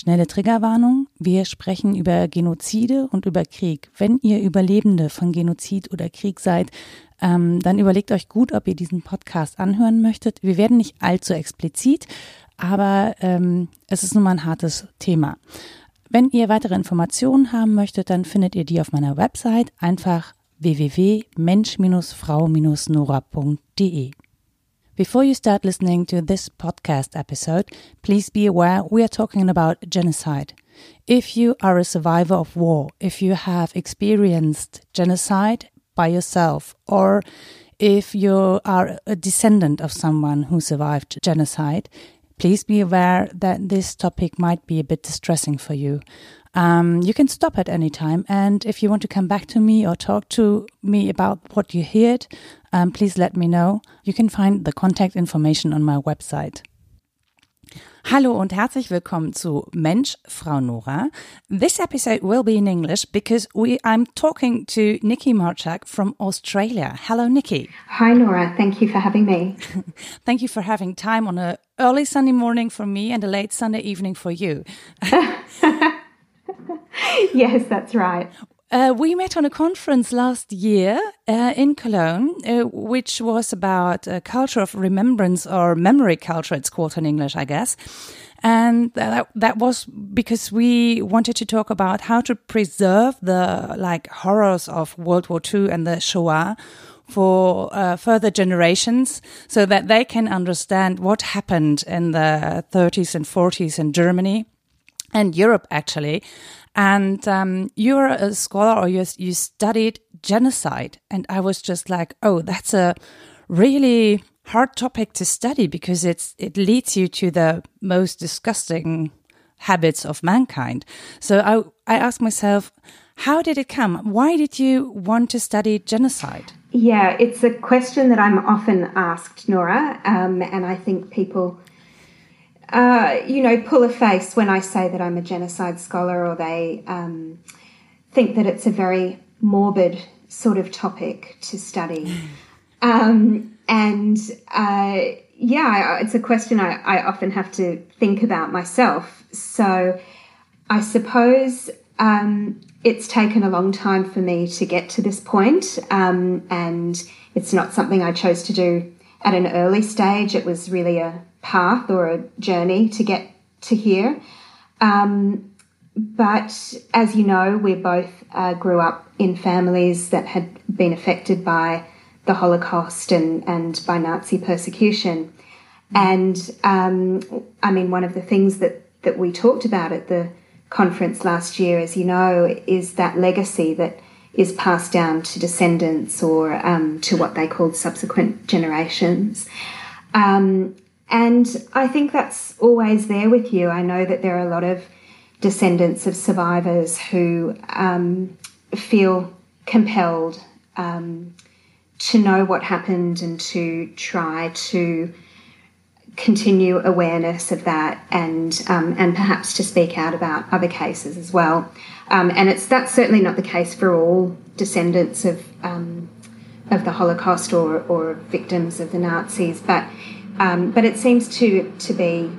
Schnelle Triggerwarnung. Wir sprechen über Genozide und über Krieg. Wenn ihr Überlebende von Genozid oder Krieg seid, ähm, dann überlegt euch gut, ob ihr diesen Podcast anhören möchtet. Wir werden nicht allzu explizit, aber ähm, es ist nun mal ein hartes Thema. Wenn ihr weitere Informationen haben möchtet, dann findet ihr die auf meiner Website einfach www.mensch-frau-nora.de. Before you start listening to this podcast episode, please be aware we are talking about genocide. If you are a survivor of war, if you have experienced genocide by yourself, or if you are a descendant of someone who survived genocide, please be aware that this topic might be a bit distressing for you. Um, you can stop at any time. And if you want to come back to me or talk to me about what you heard, um, please let me know. You can find the contact information on my website. Hallo und herzlich willkommen zu Mensch, Frau Nora. This episode will be in English because we I'm talking to Nikki Marczak from Australia. Hello, Nikki. Hi, Nora. Thank you for having me. Thank you for having time on a early Sunday morning for me and a late Sunday evening for you. yes, that's right. Uh, we met on a conference last year uh, in Cologne, uh, which was about a culture of remembrance or memory culture, it's called in English, I guess. And that, that was because we wanted to talk about how to preserve the like horrors of World War II and the Shoah for uh, further generations so that they can understand what happened in the 30s and 40s in Germany and Europe actually and um, you're a scholar or you, you studied genocide. And I was just like, oh, that's a really hard topic to study because it's it leads you to the most disgusting habits of mankind. So I I asked myself, how did it come? Why did you want to study genocide? Yeah, it's a question that I'm often asked, Nora, um, and I think people uh, you know, pull a face when I say that I'm a genocide scholar, or they um, think that it's a very morbid sort of topic to study. Um, and uh, yeah, it's a question I, I, often have to think about myself. So I suppose um, it's taken a long time for me to get to this point, um, and it's not something I chose to do at an early stage. It was really a path or a journey to get to here. Um, but as you know, we both uh, grew up in families that had been affected by the Holocaust and, and by Nazi persecution. And um, I mean, one of the things that, that we talked about at the conference last year, as you know, is that legacy that is passed down to descendants or um, to what they called subsequent generations. Um, and I think that's always there with you. I know that there are a lot of descendants of survivors who um, feel compelled um, to know what happened and to try to continue awareness of that and um, and perhaps to speak out about other cases as well. Um, and it's that's certainly not the case for all descendants of um, of the Holocaust or, or victims of the Nazis, but um, but it seems to to be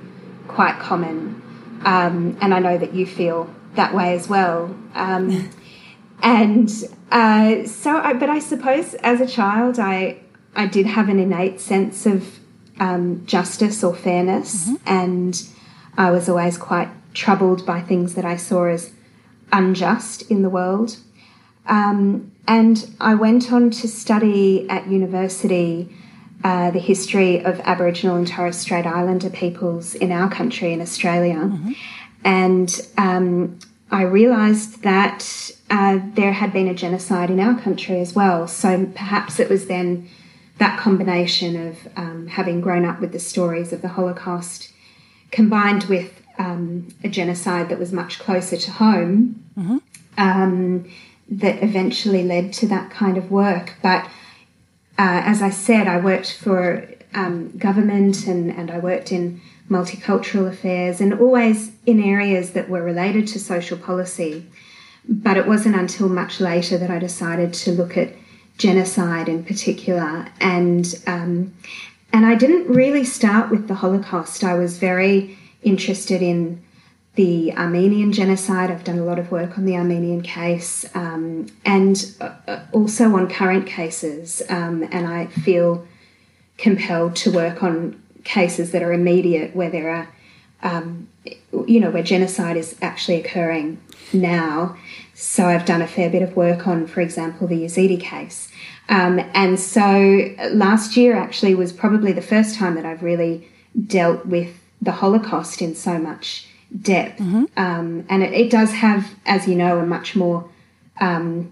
quite common, um, and I know that you feel that way as well. Um, and uh, so, I, but I suppose as a child, I I did have an innate sense of um, justice or fairness, mm-hmm. and I was always quite troubled by things that I saw as unjust in the world. Um, and I went on to study at university uh, the history of Aboriginal and Torres Strait Islander peoples in our country, in Australia. Mm-hmm. And um, I realised that uh, there had been a genocide in our country as well. So perhaps it was then that combination of um, having grown up with the stories of the Holocaust combined with um, a genocide that was much closer to home mm-hmm. Um, that eventually led to that kind of work. But uh, as I said, I worked for um, government and, and I worked in multicultural affairs and always in areas that were related to social policy. But it wasn't until much later that I decided to look at genocide in particular. And, um, and I didn't really start with the Holocaust. I was very interested in the Armenian genocide. I've done a lot of work on the Armenian case um, and uh, also on current cases. Um, and I feel compelled to work on cases that are immediate where there are, um, you know, where genocide is actually occurring now. So I've done a fair bit of work on, for example, the Yazidi case. Um, and so last year actually was probably the first time that I've really dealt with the Holocaust in so much depth. Mm-hmm. Um, and it, it, does have, as you know, a much more um,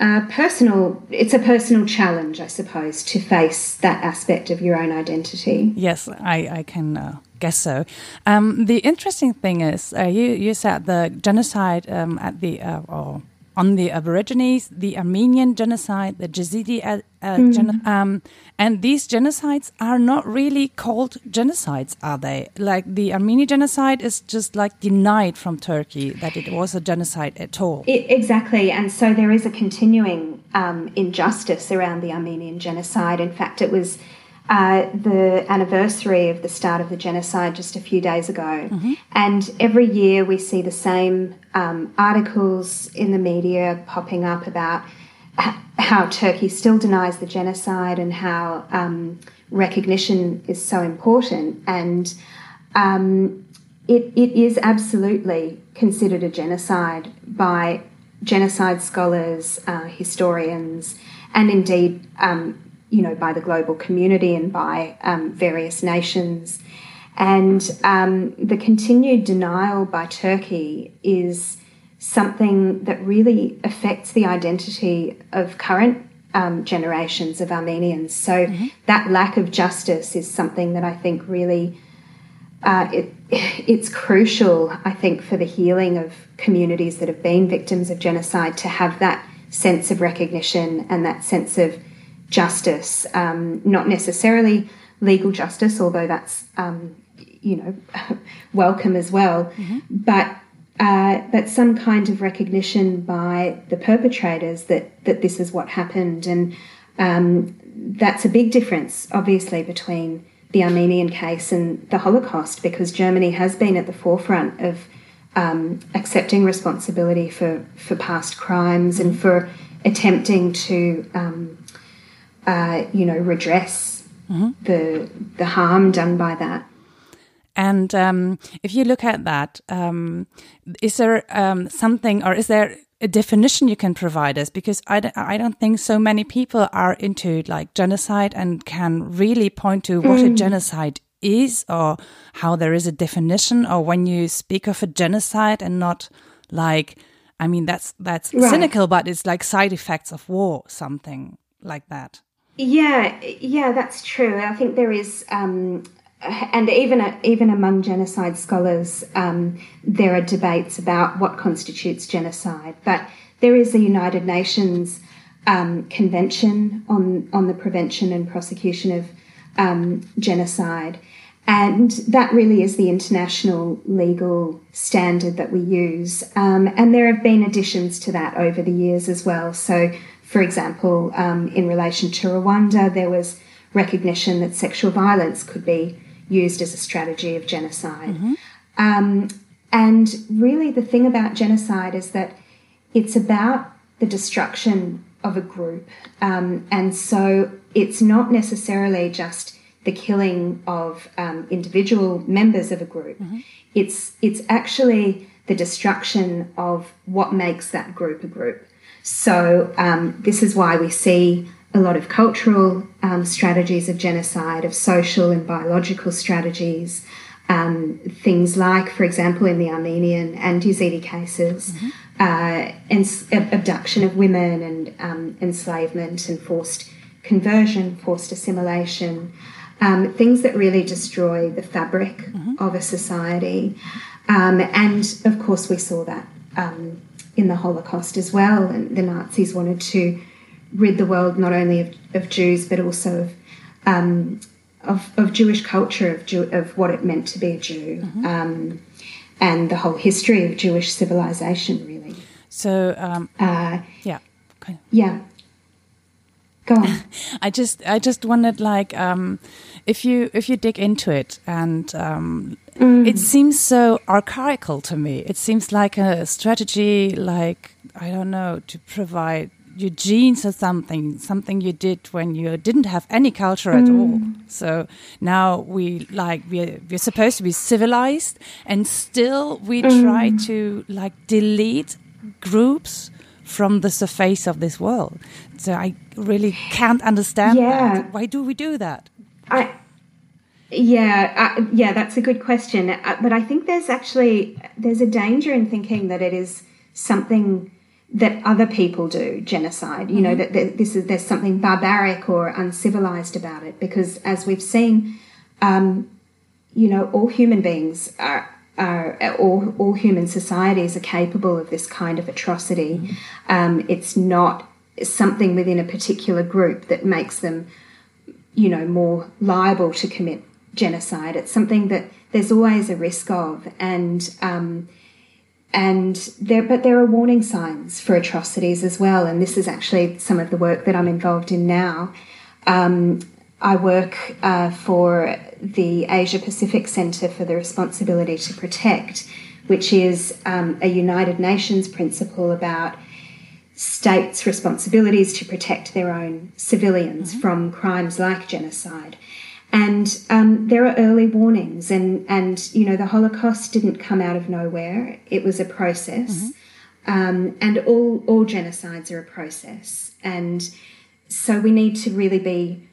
uh, personal, it's a personal challenge, I suppose, to face that aspect of your own identity. Yes, I, I can uh, guess so. Um, the interesting thing is, uh, you, you said the genocide um, at the, uh, or on the Aborigines, the Armenian genocide, the Yazidi uh, mm. geno- um, and these genocides are not really called genocides, are they? Like the Armenian genocide is just like denied from Turkey that it was a genocide at all. It, exactly, and so there is a continuing um, injustice around the Armenian genocide. In fact, it was uh, the anniversary of the start of the genocide just a few days ago. Mm-hmm. And every year we see the same um, articles in the media popping up about how Turkey still denies the genocide and how um, recognition is so important. And um, it, it is absolutely considered a genocide by genocide scholars, uh, historians, and indeed um, you know, by the global community and by um, various nations. And um, the continued denial by Turkey is something that really affects the identity of current um, generations of Armenians. So mm-hmm. that lack of justice is something that I think really uh, it, it's crucial. I think for the healing of communities that have been victims of genocide to have that sense of recognition and that sense of justice, um, not necessarily legal justice, although that's um, you know welcome as well, mm-hmm. but uh, but some kind of recognition by the perpetrators that that this is what happened, and um, that's a big difference, obviously, between the Armenian case and the Holocaust, because Germany has been at the forefront of um, accepting responsibility for for past crimes and for attempting to um, uh, you know, redress mm-hmm. the the harm done by that. And um, if you look at that, um, is there um, something, or is there a definition you can provide us? Because I d- I don't think so many people are into like genocide and can really point to what mm. a genocide is, or how there is a definition, or when you speak of a genocide and not like, I mean, that's that's right. cynical, but it's like side effects of war, something like that. Yeah, yeah, that's true. I think there is, um, and even even among genocide scholars, um, there are debates about what constitutes genocide. But there is a United Nations um, Convention on on the prevention and prosecution of um, genocide, and that really is the international legal standard that we use. Um, and there have been additions to that over the years as well. So for example, um, in relation to Rwanda, there was recognition that sexual violence could be used as a strategy of genocide. Mm-hmm. Um, and really, the thing about genocide is that it's about the destruction of a group. Um, and so it's not necessarily just the killing of um, individual members of a group. Mm-hmm. It's it's actually the destruction of what makes that group a group. So, um, this is why we see a lot of cultural um, strategies of genocide, of social and biological strategies. Um, things like, for example, in the Armenian and Yazidi cases, mm-hmm. uh, ens- abduction of women and um, enslavement and forced conversion, forced assimilation, um, things that really destroy the fabric mm-hmm. of a society. Um, and of course, we saw that um, in the Holocaust as well. And the Nazis wanted to rid the world not only of, of Jews but also of, um, of, of Jewish culture, of, Jew, of what it meant to be a Jew, mm-hmm. um, and the whole history of Jewish civilization, really. So, um, uh, yeah, okay. yeah. Go on. I just I just wondered like um, if you if you dig into it and um, mm. it seems so archaical to me. It seems like a strategy like I don't know to provide your genes or something, something you did when you didn't have any culture at mm. all. So now we like we're, we're supposed to be civilized, and still we mm. try to like delete groups from the surface of this world. So I really can't understand yeah. that. Why do we do that? I yeah, uh, yeah, that's a good question. Uh, but I think there's actually there's a danger in thinking that it is something that other people do genocide you mm-hmm. know that, that, this is there's something barbaric or uncivilized about it because as we've seen um, you know all human beings are are all, all human societies are capable of this kind of atrocity mm-hmm. um, it's not something within a particular group that makes them you know more liable to commit genocide. It's something that there's always a risk of. And um, and there but there are warning signs for atrocities as well. And this is actually some of the work that i'm involved in now. Um, i work uh, for the asia pacific centre for the responsibility to protect which is um, a united nations principle about states responsibilities to protect their own civilians mm-hmm. from crimes like genocide and um, there are early warnings, and, and you know the Holocaust didn't come out of nowhere; it was a process, mm-hmm. um, and all all genocides are a process, and so we need to really be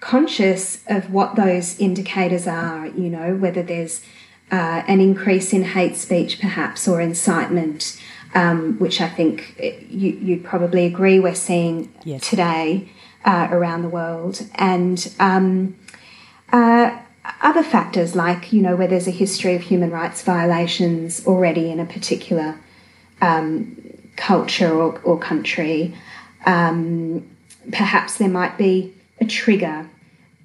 conscious of what those indicators are. You know whether there's uh, an increase in hate speech, perhaps, or incitement, um, which I think you, would probably agree we're seeing yes. today uh, around the world, and um, uh, other factors like you know where there's a history of human rights violations already in a particular um, culture or, or country. Um, perhaps there might be a trigger,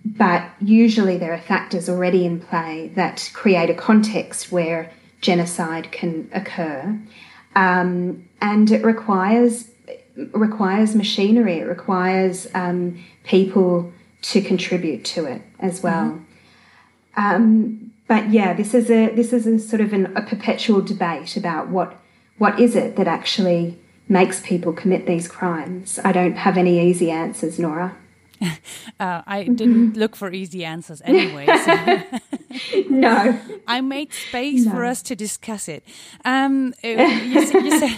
but usually there are factors already in play that create a context where genocide can occur, um, and it requires requires machinery. It requires um, people to contribute to it as well. Mm-hmm. Um, but yeah, this is a this is a sort of an, a perpetual debate about what what is it that actually makes people commit these crimes. I don't have any easy answers, Nora. Uh, I didn't look for easy answers anyway. So. no. I made space no. for us to discuss it. Um, you, you said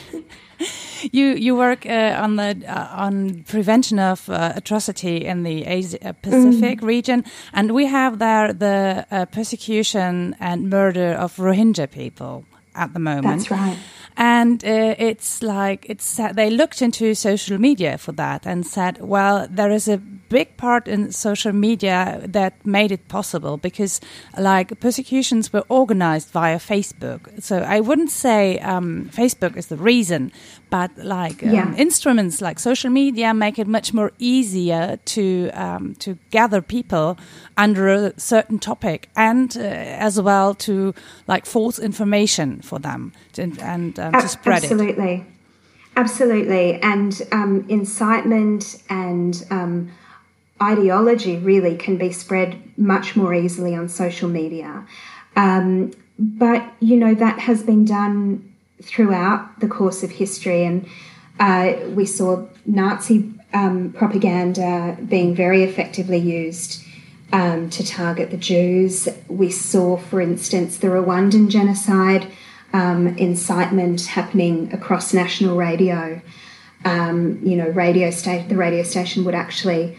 you you work uh, on the uh, on prevention of uh, atrocity in the Asia Pacific mm. region, and we have there the uh, persecution and murder of Rohingya people at the moment. That's right. And uh, it's like it's they looked into social media for that and said, well, there is a big part in social media that made it possible because like persecutions were organized via Facebook. So I wouldn't say um, Facebook is the reason, but like um, yeah. instruments like social media make it much more easier to um, to gather people under a certain topic and uh, as well to like false information for them to, and um, to spread absolutely. it. Absolutely. Absolutely. And um, incitement and um, ideology really can be spread much more easily on social media. Um, but, you know, that has been done throughout the course of history. And uh, we saw Nazi um, propaganda being very effectively used um, to target the Jews. We saw, for instance, the Rwandan genocide um, incitement happening across national radio. Um, you know, radio station. The radio station would actually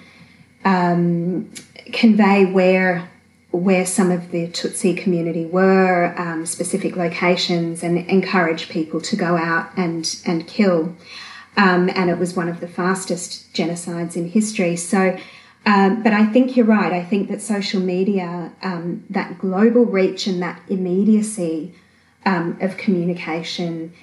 um, convey where where some of the Tutsi community were, um, specific locations, and encourage people to go out and and kill. Um, and it was one of the fastest genocides in history. So, um, but I think you're right. I think that social media, um, that global reach and that immediacy um, of communication,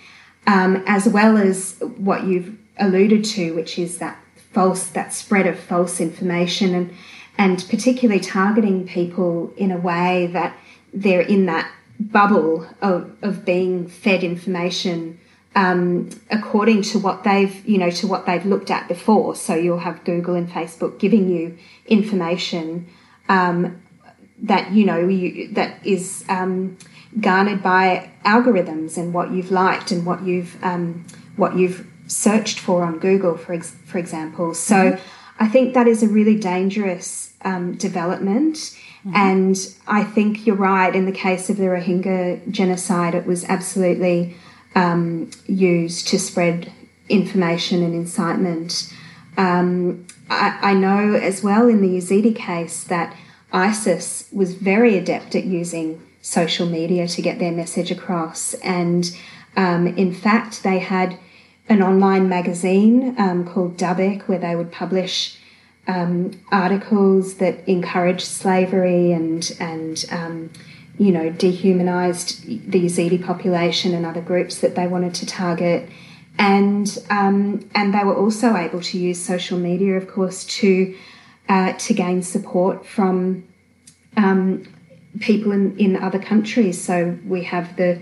um, as well as what you've alluded to, which is that false, that spread of false information and and particularly targeting people in a way that they're in that bubble of, of being fed information um, according to what they've, you know, to what they've looked at before. So you'll have Google and Facebook giving you information um, that you know you, that is um, garnered by algorithms and what you've liked and what you've um, what you've searched for on Google, for ex- for example. So mm-hmm. I think that is a really dangerous um, development. Mm-hmm. And I think you're right. In the case of the Rohingya genocide, it was absolutely um, used to spread information and incitement. Um, I, I, know as well in the Yazidi case that ISIS was very adept at using social media to get their message across. And um, in fact, they had an online magazine um, called Dabiq where they would publish um, articles that encouraged slavery and and um, you know, dehumanized the Yazidi population and other groups that they wanted to target. And um, and they were also able to use social media, of course, to uh, to gain support from um, people in, in other countries. So we have the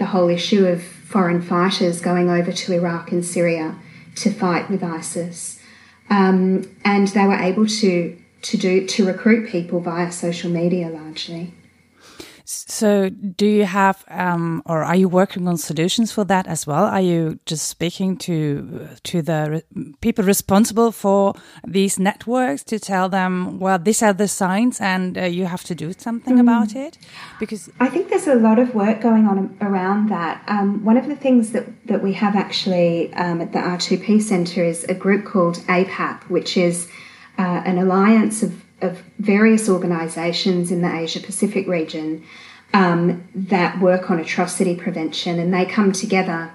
the whole issue of foreign fighters going over to Iraq and Syria to fight with ISIS, um, and they were able to to do to recruit people via social media largely. So, do you have, um, or are you working on solutions for that as well? Are you just speaking to to the re people responsible for these networks to tell them, well, these are the signs, and uh, you have to do something mm. about it? Because I think there's a lot of work going on around that. Um, one of the things that that we have actually um, at the R2P Centre is a group called APAP, which is uh, an alliance of of various organisations in the Asia Pacific region um, that work on atrocity prevention, and they come together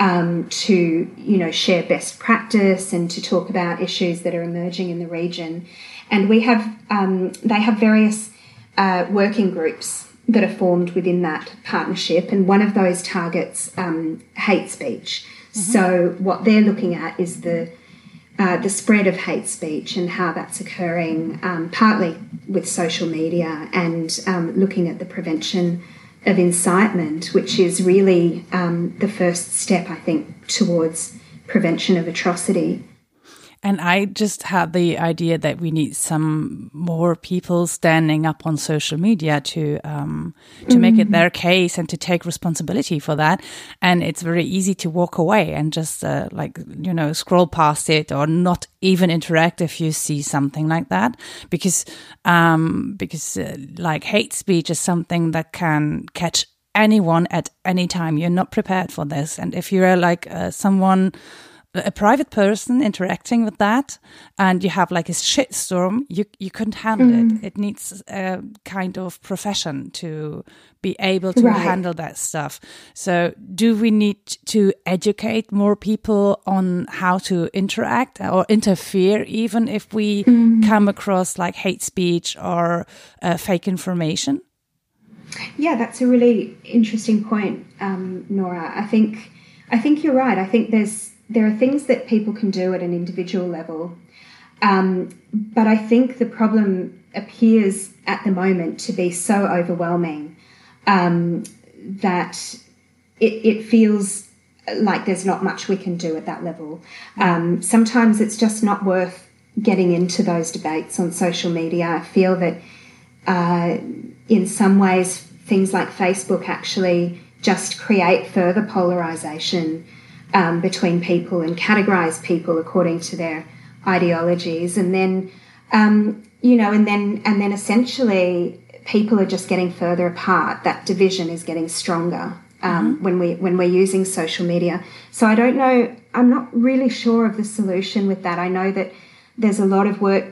um, to you know share best practice and to talk about issues that are emerging in the region. And we have um, they have various uh, working groups that are formed within that partnership, and one of those targets um, hate speech. Mm-hmm. So what they're looking at is the uh, the spread of hate speech and how that's occurring, um, partly with social media and um, looking at the prevention of incitement, which is really um, the first step, I think, towards prevention of atrocity. And I just had the idea that we need some more people standing up on social media to um, to mm. make it mm. their case and to take responsibility for that. And it's very easy to walk away and just uh, like you know scroll past it or not even interact if you see something like that because um, because uh, like hate speech is something that can catch anyone at any time. You're not prepared for this, and if you're like uh, someone a private person interacting with that and you have like a shitstorm, you you couldn't handle mm. it. It needs a kind of profession to be able to right. handle that stuff. So, do we need to educate more people on how to interact or interfere, even if we mm. come across like hate speech or uh, fake information? Yeah, that's a really interesting point, um, Nora. I think I think you're right. I think there's there are things that people can do at an individual level. Um, but I think the problem appears at the moment to be so overwhelming um, that it, it, feels like there's not much we can do at that level. Um, sometimes it's just not worth getting into those debates on social media. I feel that uh, in some ways, things like Facebook actually just create further polarization um, between people and categorize people according to their ideologies, and then um, you know, and then and then essentially people are just getting further apart. That division is getting stronger um, mm-hmm. when we when we're using social media. So I don't know. I'm not really sure of the solution with that. I know that there's a lot of work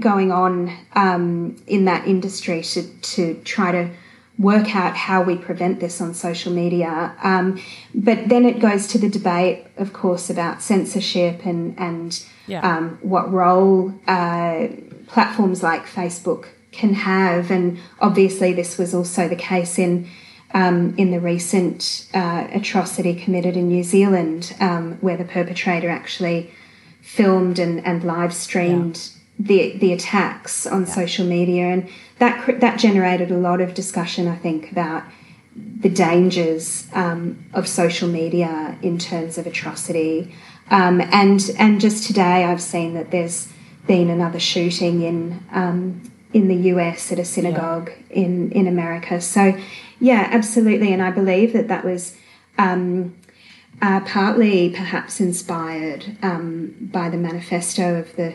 going on um, in that industry to to try to work out how we prevent this on social media. Um, but then it goes to the debate, of course, about censorship and and yeah. um, what role uh, platforms like Facebook can have. And obviously, this was also the case in. Um, in the recent uh, atrocity committed in New Zealand, um, where the perpetrator actually filmed and, and live streamed yeah. the the attacks on yeah. social media, and that that generated a lot of discussion, I think, about the dangers um, of social media in terms of atrocity. Um, and and just today, I've seen that there's been another shooting in um, in the US at a synagogue yeah. in in America. So, yeah, absolutely. And I believe that that was. Um, uh, partly perhaps inspired um, by the manifesto of the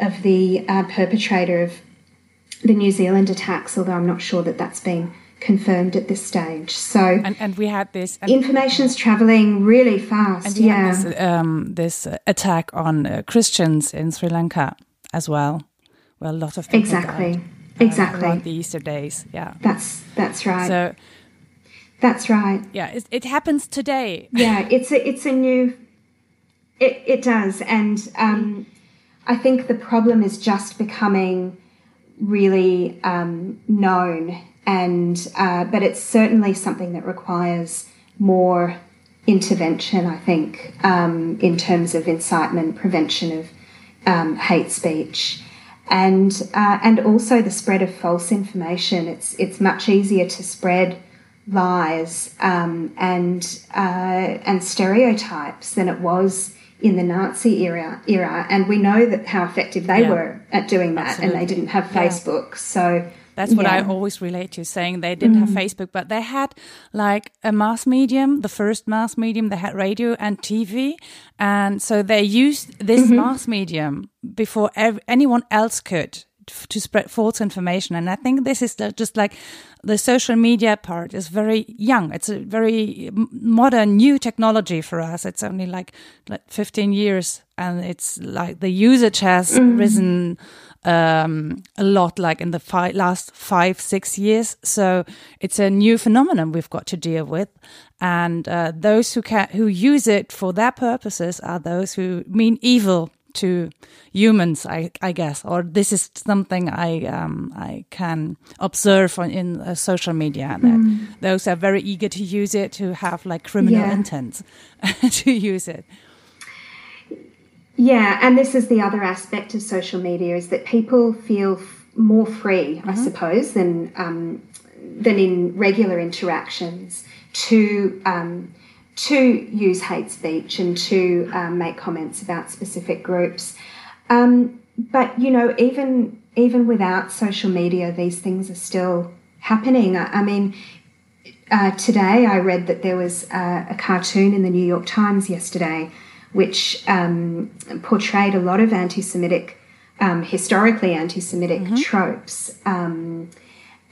of the uh, perpetrator of the New Zealand attacks, although I'm not sure that that's been confirmed at this stage. So, and, and we had this information's traveling really fast. And yeah, this, um, this, attack on uh, Christians in Sri Lanka as well, where a lot of people exactly, died, uh, exactly the Easter days. Yeah, that's that's right. So. That's right. Yeah, it, it happens today. Yeah, it's a it's a new. It it does, and um, I think the problem is just becoming really um, known and uh, but it's certainly something that requires more intervention. I think um, in terms of incitement, prevention of um, hate speech, and uh, and also the spread of false information. It's it's much easier to spread lies um, and uh, and stereotypes than it was in the Nazi era era, and we know that how effective they yeah. were at doing that, Absolutely. and they didn't have Facebook, yeah. so that's what yeah. I always relate to, saying they didn't mm. have Facebook, but they had like a mass medium, the first mass medium. They had radio and TV, and so they used this mm -hmm. mass medium before anyone else could to spread false information. And I think this is just like the social media part is very young. It's a very modern, new technology for us. It's only like, like 15 years and it's like the usage has mm risen um, a lot, like in the fi last five, six years. So it's a new phenomenon we've got to deal with. And uh, those who can, who use it for their purposes are those who mean evil to humans, I, I guess. Or this is something I um, I can observe on, in uh, social media that mm. those are very eager to use it to have like criminal yeah. intent to use it. Yeah, and this is the other aspect of social media is that people feel f- more free, mm-hmm. I suppose, than um, than in regular interactions to um, to use hate speech and to um, make comments about specific groups. Um, but you know, even even without social media, these things are still happening. I, I mean. Uh, today, I read that there was uh, a cartoon in the New York Times yesterday which um, portrayed a lot of anti Semitic, um, historically anti Semitic mm-hmm. tropes. Um,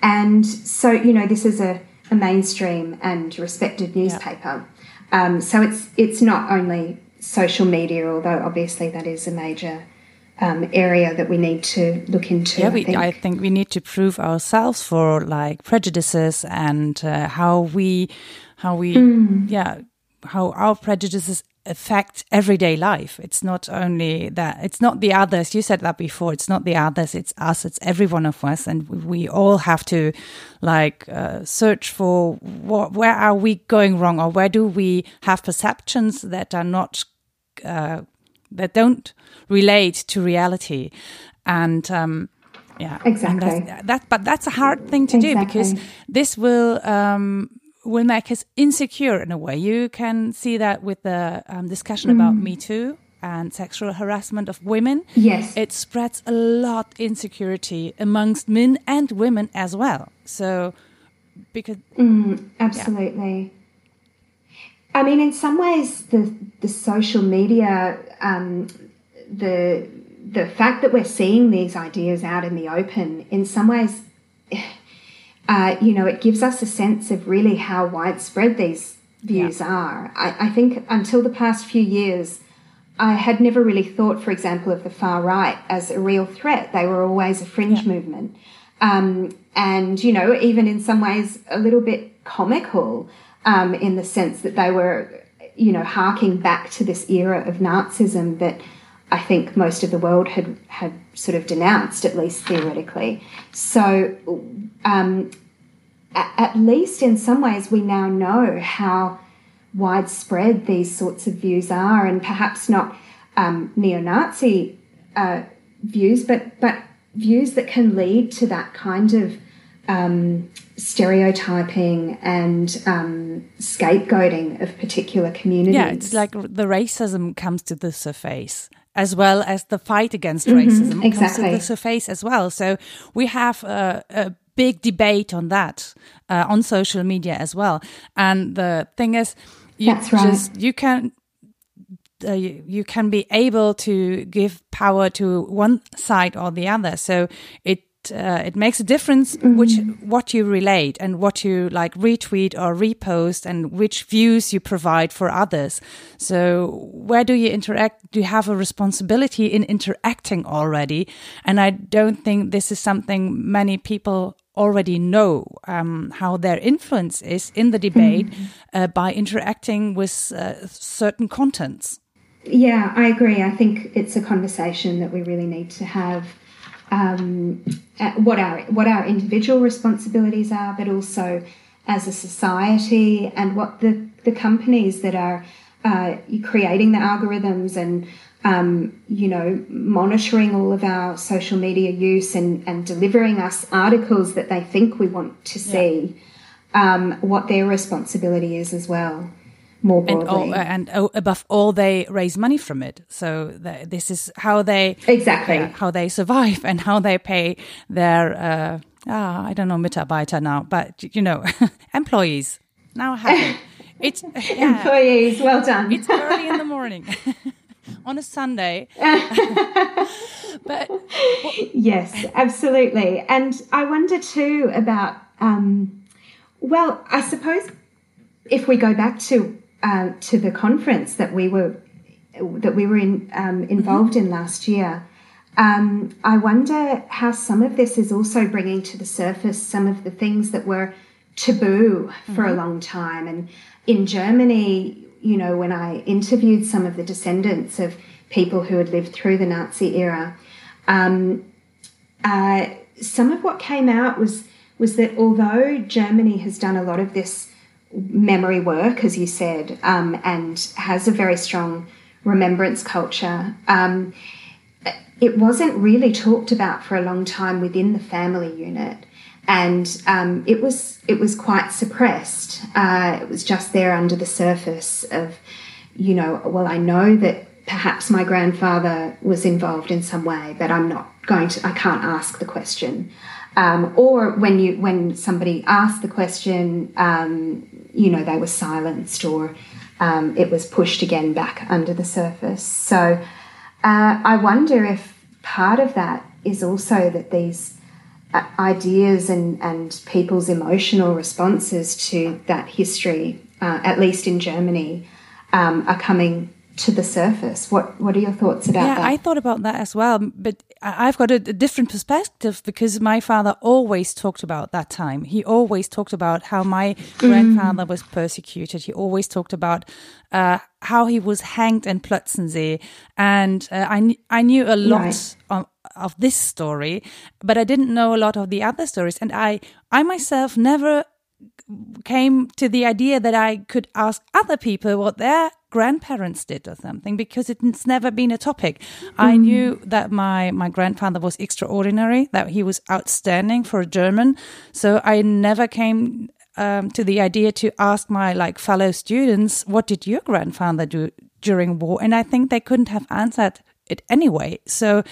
and so, you know, this is a, a mainstream and respected newspaper. Um, so it's, it's not only social media, although obviously that is a major. Um, area that we need to look into. Yeah, I, we, think. I think we need to prove ourselves for like prejudices and uh, how we, how we, mm. yeah, how our prejudices affect everyday life. It's not only that, it's not the others. You said that before. It's not the others, it's us, it's every one of us. And we all have to like uh, search for what, where are we going wrong or where do we have perceptions that are not, uh, that don't relate to reality. And, um, yeah, exactly. that, but that's a hard thing to exactly. do because this will, um, will make us insecure in a way. You can see that with the um, discussion mm. about Me Too and sexual harassment of women. Yes. It spreads a lot insecurity amongst men and women as well. So, because. Mm, absolutely. Yeah. I mean, in some ways, the, the social media, um, the, the fact that we're seeing these ideas out in the open, in some ways, uh, you know, it gives us a sense of really how widespread these views yeah. are. I, I, think until the past few years, I had never really thought, for example, of the far right as a real threat. They were always a fringe yeah. movement. Um, and, you know, even in some ways a little bit comical um, in the sense that they were, you know, harking back to this era of Nazism that I think most of the world had had sort of denounced, at least theoretically. So, um, at, least in some ways, we now know how widespread these sorts of views are, and perhaps not um, neo-Nazi uh, views, but but views that can lead to that kind of um, stereotyping and um, scapegoating of particular communities. Yeah, it's like the racism comes to the surface as well as the fight against mm-hmm, racism exactly. comes to the surface as well. So we have a, a big debate on that uh, on social media as well. And the thing is, you That's right. just you can uh, you, you, can be able to give power to one side or the other. So it uh, it makes a difference mm-hmm. which what you relate and what you like retweet or repost and which views you provide for others. So where do you interact? Do you have a responsibility in interacting already? And I don't think this is something many people already know um, how their influence is in the debate mm-hmm. uh, by interacting with uh, certain contents. Yeah, I agree. I think it's a conversation that we really need to have um, what our what our individual responsibilities are, but also as a society and what the the companies that are uh, creating the algorithms and um, you know monitoring all of our social media use and and delivering us articles that they think we want to see, yeah. um, what their responsibility is as well more broadly. And, and above all, they raise money from it. So the, this is how they exactly uh, how they survive and how they pay their uh, ah, I don't know Mitarbeiter now, but you know employees. Now have. It's yeah. employees. Well done. It's early in the morning. on a Sunday. but yes, absolutely. And I wonder too about, um, well, I suppose if we go back to uh, to the conference that we were that we were in, um, involved mm-hmm. in last year. Um, I wonder how some of this is also bringing to the surface some of the things that were taboo mm-hmm. for a mm-hmm. long time. And in Germany, you know, when I interviewed some of the descendants of people who had lived through the Nazi era, um, uh, some of what came out was was that although Germany has done a lot of this memory work, as you said, um, and has a very strong remembrance culture. Um, it wasn't really talked about for a long time within the family unit, and um, it was it was quite suppressed. Uh, it was just there under the surface of, you know, well, I know that perhaps my grandfather was involved in some way, but I'm not going to. I can't ask the question. Um, or when you when somebody asked the question, um, you know they were silenced or um, it was pushed again back under the surface. So uh, I wonder if part of that is also that these uh, ideas and, and people's emotional responses to that history, uh, at least in Germany, um, are coming to the surface. What What are your thoughts about yeah, that? I thought about that as well, but I've got a, a, different perspective because my father always talked about that time. He always talked about how my mm. grandfather was persecuted. He always talked about uh, how he was hanged in Plötzensee, and uh, I I knew a lot right. of, of this story, but I didn't know a lot of the other stories, and I I myself never came to the idea that I could ask other people what their grandparents did or something because it's never been a topic. Mm. I knew that my my grandfather was extraordinary, that he was outstanding for a German, so I never came um, to the idea to ask my like fellow students, what did your grandfather do during war? And I think they couldn't have answered it anyway. So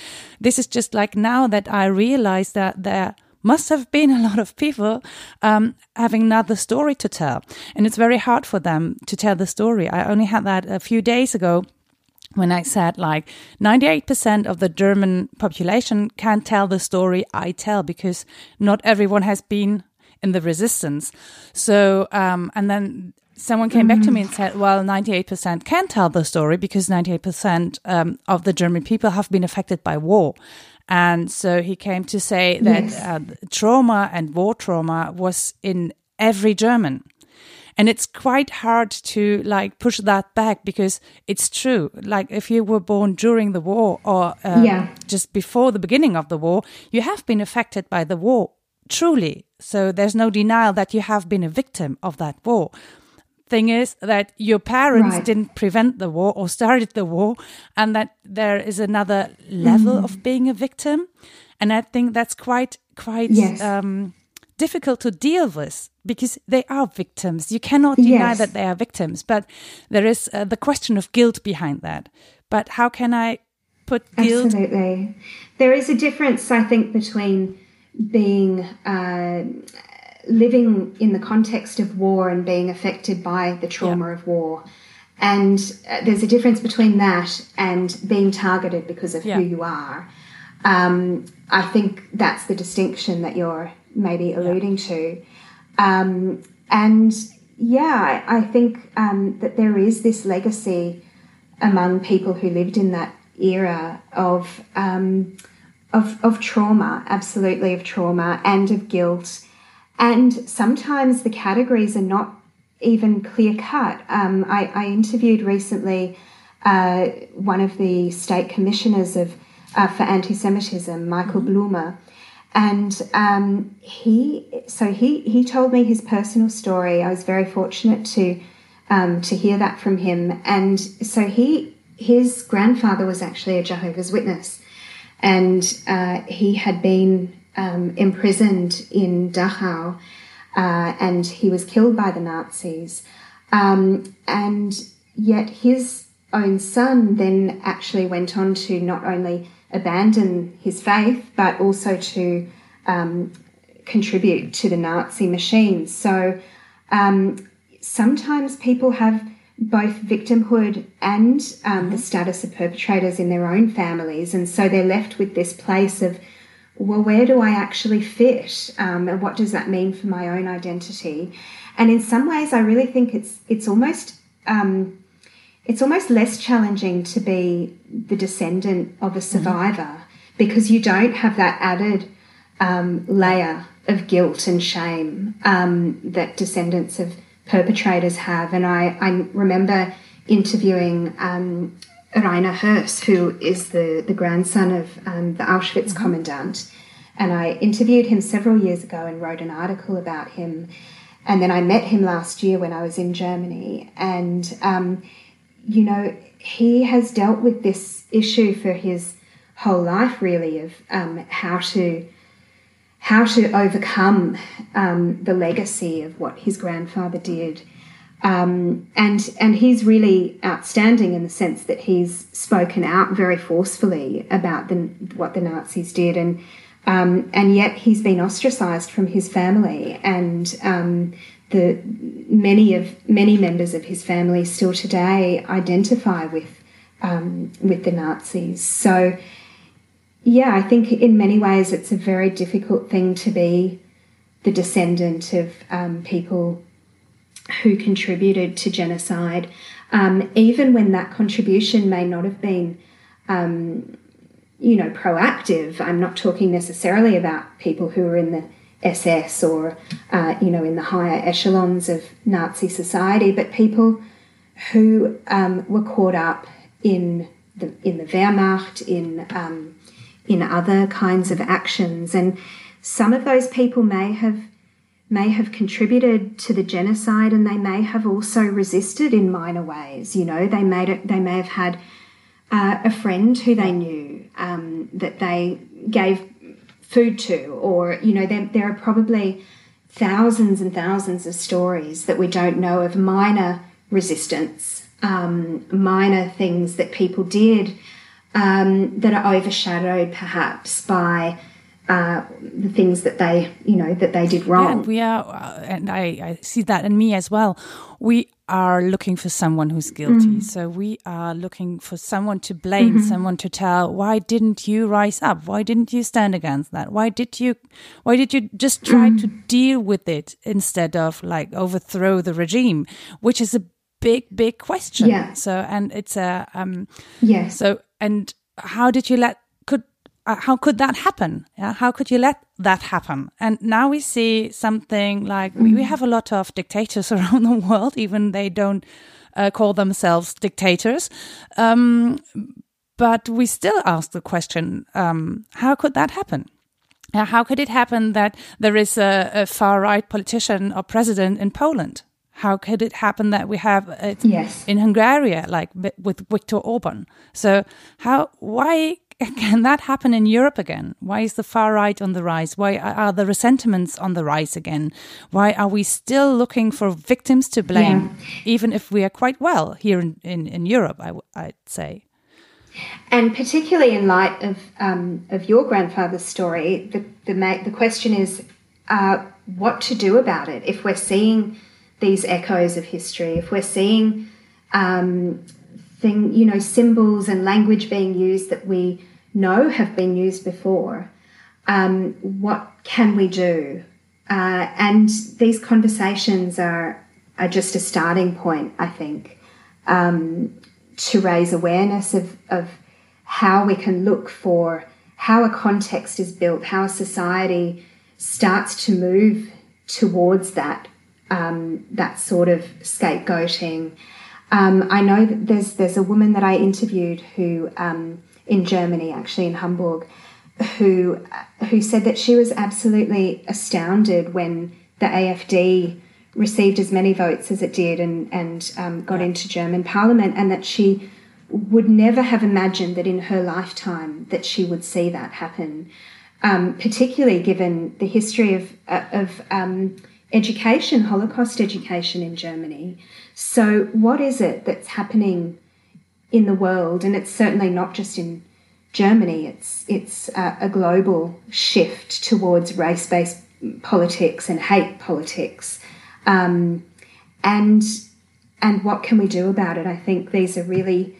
this is just like now that I realize that there must have been a lot of people um, having another story to tell. And it's very hard for them to tell the story. I only had that a few days ago when I said like 98% of the German population can't tell the story I tell because not everyone has been in the resistance. So, um, and then someone came back to me and said, well, 98% can tell the story because 98% um, of the German people have been affected by war. And so he came to say that yes. uh, trauma and war trauma was in every German. And it's quite hard to like push that back because it's true. Like if you were born during the war or um, yeah. just before the beginning of the war, you have been affected by the war, truly. So there's no denial that you have been a victim of that war thing is that your parents right. didn't prevent the war or started the war, and that there is another level mm. of being a victim. And I think that's quite quite yes. um, difficult to deal with because they are victims. You cannot deny Yes. that they are victims, but there is uh, the question of guilt behind that. But how can I put guilt? Absolutely. There is a difference, I think, between being uh, living in the context of war and being affected by the trauma of war. And uh, there's a difference between that and being targeted because of Yeah. who you are. Um, I think that's the distinction that you're maybe alluding to. Um, and yeah, I, I think um, that there is this legacy among people who lived in that era of um, of, of trauma, absolutely of trauma and of guilt. And sometimes the categories are not even clear cut. Um, I, I interviewed recently uh, one of the state commissioners of uh, for anti-Semitism, Michael Blume, and um, he so he he told me his personal story. I was very fortunate to um, to hear that from him, and so he his grandfather was actually a Jehovah's Witness, and uh, he had been um, imprisoned in Dachau, uh, and he was killed by the Nazis, um, and yet his own son then actually went on to not only abandon his faith but also to um, contribute to the Nazi machine. So um, sometimes people have both victimhood and um, the status of perpetrators in their own families, and so they're left with this place of, well, where do I actually fit, um, and what does that mean for my own identity? And in some ways, I really think it's it's almost um, it's almost less challenging to be the descendant of a survivor because you don't have that added um, layer of guilt and shame um, that descendants of perpetrators have. And I, I remember interviewing um, Rainer Höss, who is the, the grandson of um, the Auschwitz commandant. And I interviewed him several years ago and wrote an article about him. And then I met him last year when I was in Germany. And um, you know, he has dealt with this issue for his whole life, really, of um, how to how to overcome um, the legacy of what his grandfather did. Um, and and he's really outstanding in the sense that he's spoken out very forcefully about the, what the Nazis did, and um, and yet he's been ostracised from his family, and um, the many of many members of his family still today identify with um, with the Nazis. So yeah, I think in many ways it's a very difficult thing to be the descendant of um, people who contributed to genocide, um, even when that contribution may not have been, um, you know, proactive. I'm not talking necessarily about people who were in the SS or, uh, you know, in the higher echelons of Nazi society, but people who um, were caught up in the in the Wehrmacht, in um, in other kinds of actions, and some of those people may have may have contributed to the genocide, and they may have also resisted in minor ways. You know, they made it. They may have had uh, a friend who they knew um, that they gave food to, or you know, there, there are probably thousands and thousands of stories that we don't know of minor resistance, um, minor things that people did um, that are overshadowed perhaps by uh, the things that they, you know, that they did wrong. and we are, uh, and I, I see that in me as well. We are looking for someone who's guilty. So we are looking for someone to blame, someone to tell, why didn't you rise up? Why didn't you stand against that? Why did you, why did you just try to deal with it instead of like overthrow the regime, which is a big, big question. Yeah. So, and it's a, um, yes. so, and how did you let uh, how could that happen? Yeah, how could you let that happen? And now we see something like we, we have a lot of dictators around the world, even they don't uh, call themselves dictators. Um, but we still ask the question: um, How could that happen? Uh, how could it happen that there is a, a far right politician or president in Poland? How could it happen that we have it Yes. in Hungary, like with Viktor Orban? So how why can that happen in Europe again? Why is the far right on the rise? Why are the resentiments on the rise again? Why are we still looking for victims to blame, yeah. even if we are quite well here in, in, in Europe, I, would say? And particularly in light of, um, of your grandfather's story, the, the, the question is uh, what to do about it if we're seeing these echoes of history, if we're seeing um, thing, you know, symbols and language being used that we know have been used before. Um, what can we do? Uh, and these conversations are are just a starting point, I think, um, to raise awareness of, of how we can look for how a context is built, how a society starts to move towards that um, that sort of scapegoating um, I know that there's there's a woman that I interviewed who um, in Germany, actually in Hamburg, who who said that she was absolutely astounded when the AFD received as many votes as it did and and um, got into German Parliament, and that she would never have imagined that in her lifetime that she would see that happen. Um, particularly given the history of of um, education, Holocaust education in Germany. So, what is it that's happening in the world? And it's certainly not just in Germany. It's it's a, a global shift towards race-based politics and hate politics. Um, and and what can we do about it? I think these are really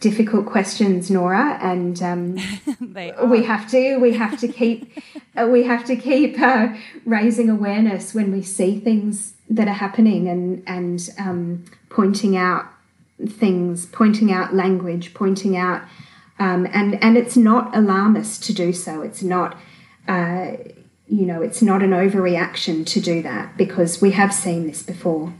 difficult questions, Nora, and um, we have to we have to keep uh, we have to keep uh, raising awareness when we see things that are happening and and um, pointing out things, pointing out language, pointing out um, and and it's not alarmist to do so. It's not. Uh, you know, it's not an overreaction to do that because we have seen this before.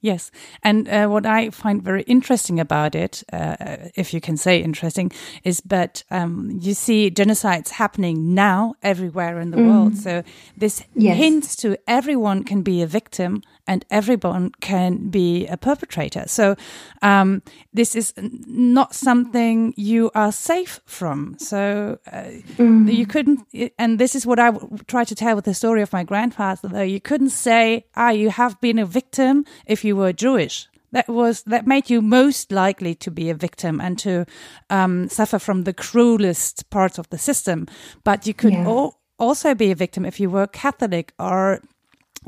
Yes. And uh, what I find very interesting about it, uh, if you can say interesting, is that um, you see genocides happening now everywhere in the mm. world. So this yes. hints to everyone can be a victim and everyone can be a perpetrator. So um, this is not something you are safe from. So uh, mm. you couldn't, and this is what I try to tell with the story of my grandfather. Though you couldn't say, "Ah, you have been a victim" if you were Jewish. That was that made you most likely to be a victim and to um, suffer from the cruelest parts of the system. But you could yeah. also be a victim if you were Catholic or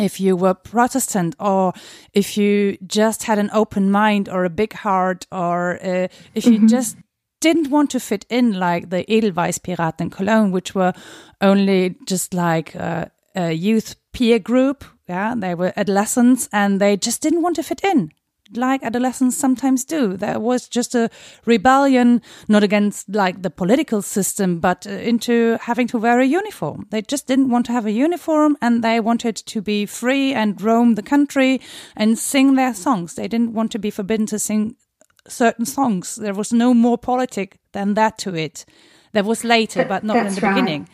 if you were Protestant or if you just had an open mind or a big heart or uh, if you mm -hmm. just didn't want to fit in like the Edelweiss-Piraten in Cologne, which were only just like uh, a youth peer group. Yeah, they were adolescents and they just didn't want to fit in like adolescents sometimes do. There was just a rebellion, not against like the political system, but uh, into having to wear a uniform. They just didn't want to have a uniform and they wanted to be free and roam the country and sing their songs. They didn't want to be forbidden to sing certain songs. There was no more politic than that to it. There was later, but not in the right. beginning.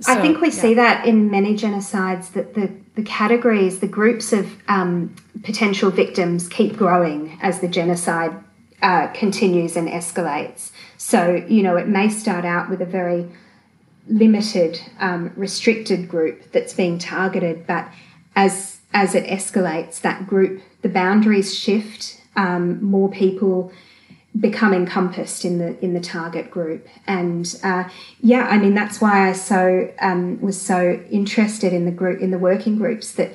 So, I think we yeah. see that in many genocides that the, the categories, the groups of um, potential victims keep growing as the genocide uh, continues and escalates. So, you know, it may start out with a very limited, um, restricted group that's being targeted, but as as it escalates, that group, the boundaries shift, um, more people become encompassed in the in the target group and uh, yeah i mean that's why i so um, was so interested in the group in the working groups that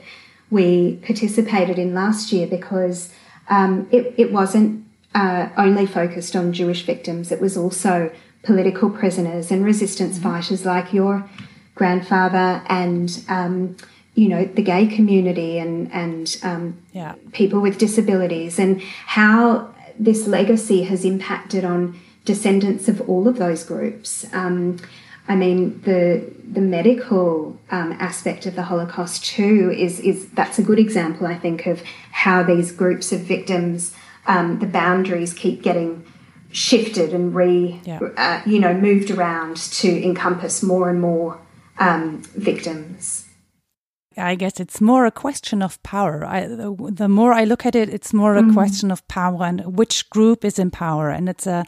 we participated in last year because um, it, it wasn't uh, only focused on jewish victims it was also political prisoners and resistance mm-hmm. fighters like your grandfather and um, you know the gay community and and um, yeah. people with disabilities and how this legacy has impacted on descendants of all of those groups. Um, I mean, the the medical um, aspect of the Holocaust too is is that's a good example, I think, of how these groups of victims, um, the boundaries keep getting shifted and re, yeah. uh, you know, moved around to encompass more and more um, victims. I guess it's more a question of power. I, the, the, more I look at it, it's more a mm. question of power and which group is in power. And it's a,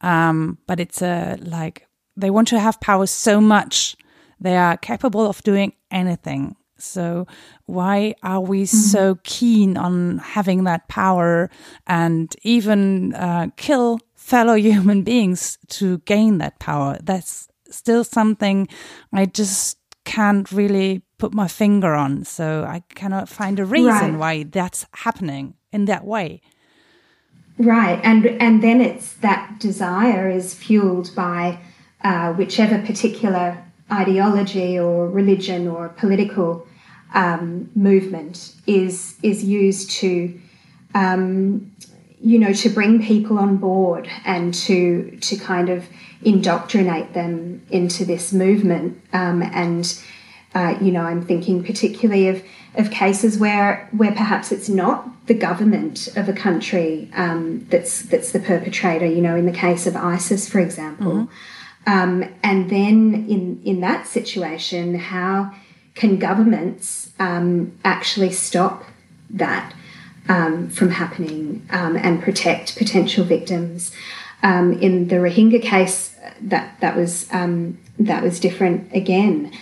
um, but it's a like they want to have power so much they are capable of doing anything. So why are we mm. so keen on having that power and even uh, kill fellow human beings to gain that power? That's still something I just can't really put my finger on. So I cannot find a reason right. why that's happening in that way. Right, and and then it's that desire is fueled by uh, whichever particular ideology or religion or political um, movement is is used to um, you know to bring people on board and to to kind of indoctrinate them into this movement um, and uh, you know I'm thinking particularly of of cases where where perhaps it's not the government of a country um, that's that's the perpetrator you know in the case of ISIS for example mm-hmm. Um, and then in, in that situation, how can governments um, actually stop that um, from happening um, and protect potential victims? Um, in the Rohingya case, that that was um, that was different again.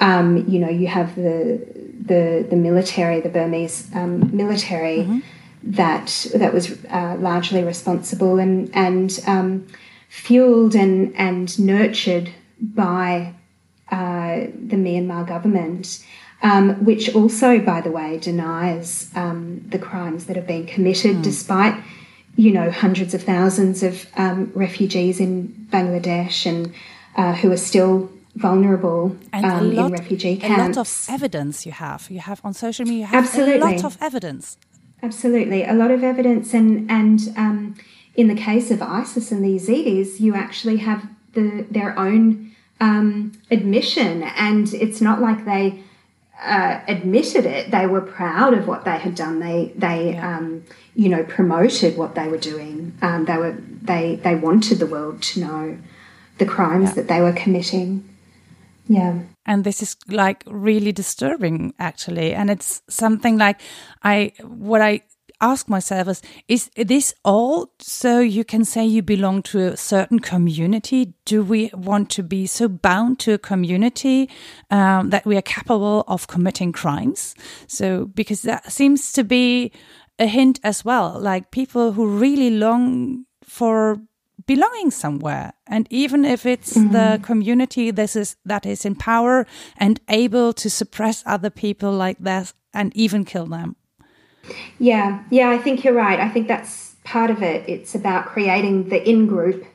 you know, you have the the the military, the Burmese military. Mm-hmm. That that was uh, largely responsible, and and fueled and, and nurtured by uh, the Myanmar government, um, which also, by the way, denies um, the crimes that have been committed, mm. despite you know hundreds of thousands of um, refugees in Bangladesh and uh, who are still vulnerable um, lot, in refugee camps. A lot of evidence you have. You have on social media. You have Absolutely. a lot of evidence. Absolutely, a lot of evidence, and and um, in the case of ISIS and the Yazidis, you actually have the, their own um, admission, and it's not like they uh, admitted it. They were proud of what they had done. They they yeah. um, you know promoted what they were doing. Um, they were they they wanted the world to know the crimes yeah. that they were committing. Yeah. And this is like really disturbing, actually. And it's something like I, what I ask myself is, is this all so you can say you belong to a certain community? Do we want to be so bound to a community um, that we are capable of committing crimes? So, because that seems to be a hint as well, like people who really long for belonging somewhere and even if it's mm the community this is that is in power and able to suppress other people like that and even kill them yeah, yeah, I think you're right. I think that's part of it. It's about creating the in group.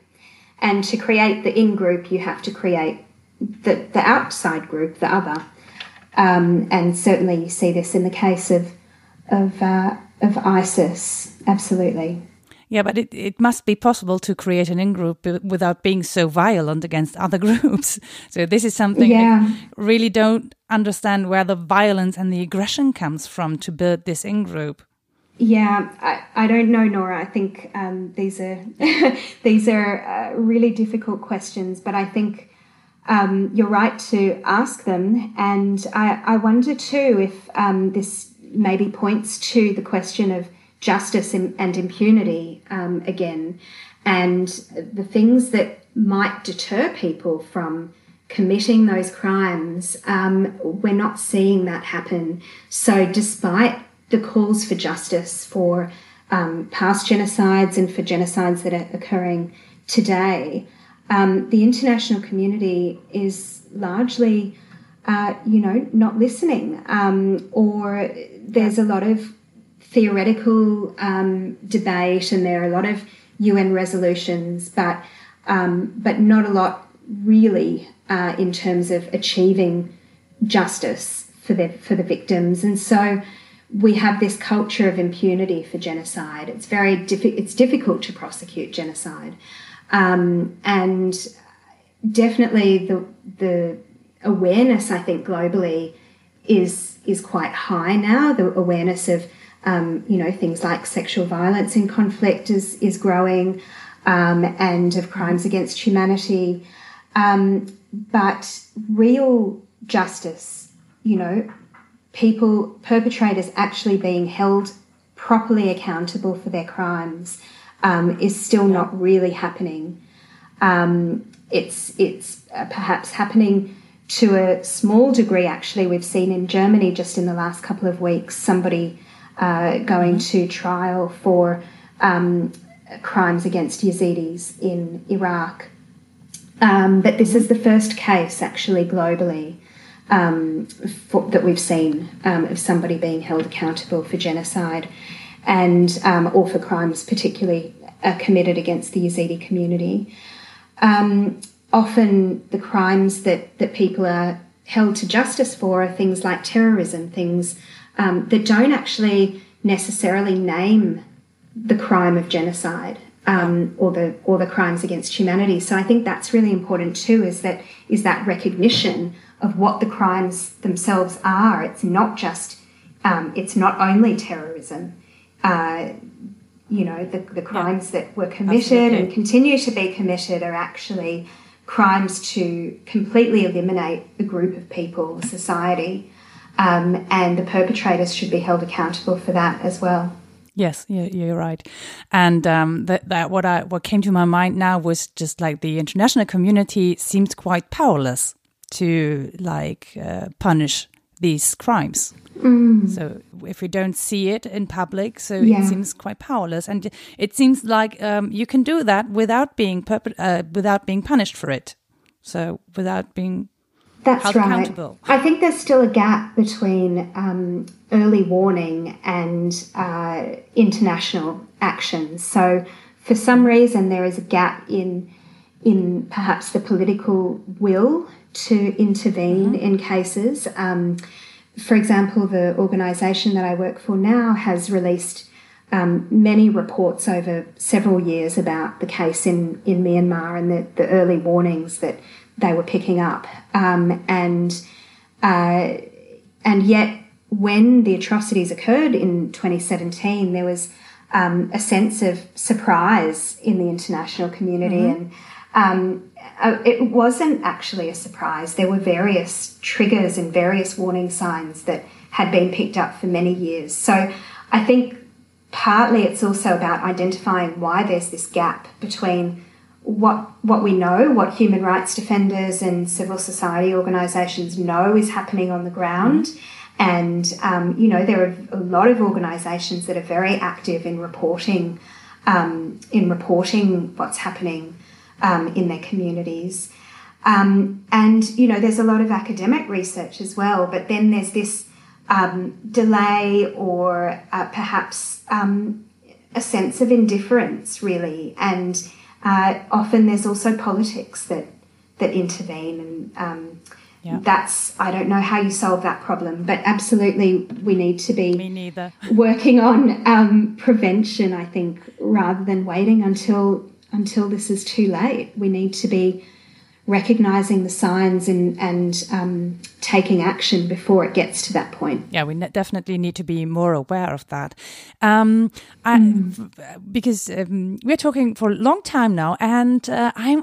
And to create the in group, you have to create the, the outside group, the other. Um, and certainly you see this in the case of, of, uh, of ISIS, absolutely. Yeah, but it, it must be possible to create an in group without being so violent against other groups. So this is something yeah. I really don't understand where the violence and the aggression comes from to build this in group. Yeah, I, I don't know, Nora. I think um, these are these are uh, really difficult questions, but I think um, you're right to ask them. And I, I wonder too if um, this maybe points to the question of justice and impunity um, again, and the things that might deter people from committing those crimes, um, we're not seeing that happen. So, despite the calls for justice for um, past genocides and for genocides that are occurring today, um, the international community is largely, uh, you know, not listening, um, or there's a lot of theoretical um, debate, and there are a lot of UN resolutions, but um, but not a lot really uh, in terms of achieving justice for the for the victims, and so we have this culture of impunity for genocide. It's very diffi- it's difficult to prosecute genocide, um, and definitely the the awareness I think globally is is quite high now. The awareness of um, you know, things like sexual violence in conflict is, is growing um, and of crimes against humanity. Um, but real justice, you know, people, perpetrators actually being held properly accountable for their crimes um, is still not really happening. Um, it's it's uh, perhaps happening to a small degree. Actually, we've seen in Germany just in the last couple of weeks somebody uh, going mm-hmm. to trial for um, crimes against Yazidis in Iraq. Um, but this is the first case actually globally um, for, that we've seen um, of somebody being held accountable for genocide and um, or for crimes particularly uh, committed against the Yazidi community. Um, often the crimes that, that people are held to justice for are things like terrorism, things um, that don't actually necessarily name the crime of genocide um, or the or the crimes against humanity. So I think that's really important too. Is that is that recognition of what the crimes themselves are? It's not just um, it's not only terrorism. Uh, you know the, the crimes yeah. that were committed Absolutely. and continue to be committed are actually crimes to completely eliminate a group of people, society, um, and the perpetrators should be held accountable for that as well. Yes, you're right. And um, that, that what I what came to my mind now was just like the international community seems quite powerless to like uh, punish these crimes. Mm. So if we don't see it in public, so yeah. it seems quite powerless, and it seems like um, you can do that without being uh, without being punished for it. So without being that's right. I think there's still a gap between um, early warning and uh, international action. So, for some reason, there is a gap in in perhaps the political will to intervene mm-hmm. in cases. Um, for example, the organisation that I work for now has released um, many reports over several years about the case in, in Myanmar and the, the early warnings that they were picking up. Um, and, uh, and yet, when the atrocities occurred in 2017, there was um, a sense of surprise in the international community. Mm-hmm. And um, uh, it wasn't actually a surprise. There were various triggers and various warning signs that had been picked up for many years. So I think partly it's also about identifying why there's this gap between what what we know, what human rights defenders and civil society organisations know is happening on the ground. Mm-hmm. And um, you know there are a lot of organisations that are very active in reporting um, in reporting what's happening um, in their communities. Um, and you know there's a lot of academic research as well, but then there's this um, delay or uh, perhaps um, a sense of indifference, really, and uh, often there's also politics that that intervene, and um, yeah. that's I don't know how you solve that problem, but absolutely we need to be working on um, prevention. I think rather than waiting until until this is too late, we need to be recognizing the signs and and um, taking action before it gets to that point. Yeah, we definitely need to be more aware of that, um, I, mm. because um, we're talking for a long time now, and uh, I'm